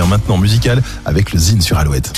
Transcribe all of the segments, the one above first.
hein, maintenant musical avec le Zine sur Alouette.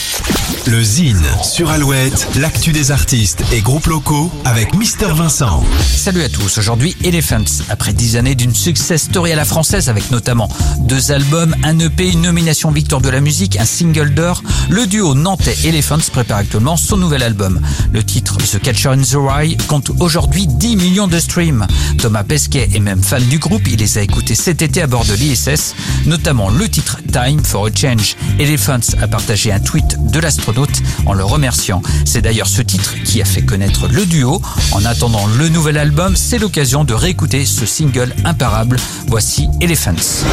Le Zine sur Alouette, l'actu des artistes et groupes locaux avec Mister Vincent. Salut à tous, aujourd'hui Elephants. Après dix années d'une success story à la française avec notamment deux albums, un EP, une nomination victoire de la musique, un single d'or, le duo nantais Elephants prépare actuellement son nouvel album. Le titre The Catcher in the Rye compte aujourd'hui 10 millions de streams. Thomas Pesquet est même fan du groupe, il les a écoutés cet été à bord de l'ISS, notamment le titre Time for Change. Elephants a partagé un tweet de l'astronaute en le remerciant. C'est d'ailleurs ce titre qui a fait connaître le duo. En attendant le nouvel album, c'est l'occasion de réécouter ce single imparable. Voici Elephants.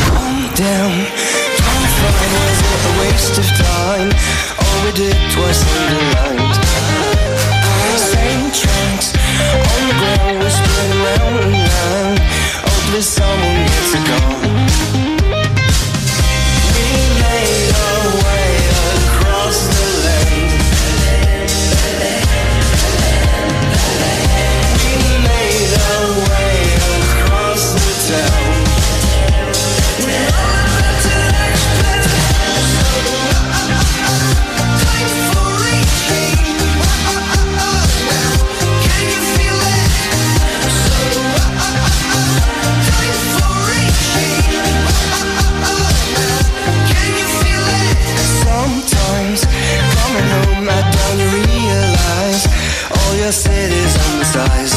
realize all your cities on the size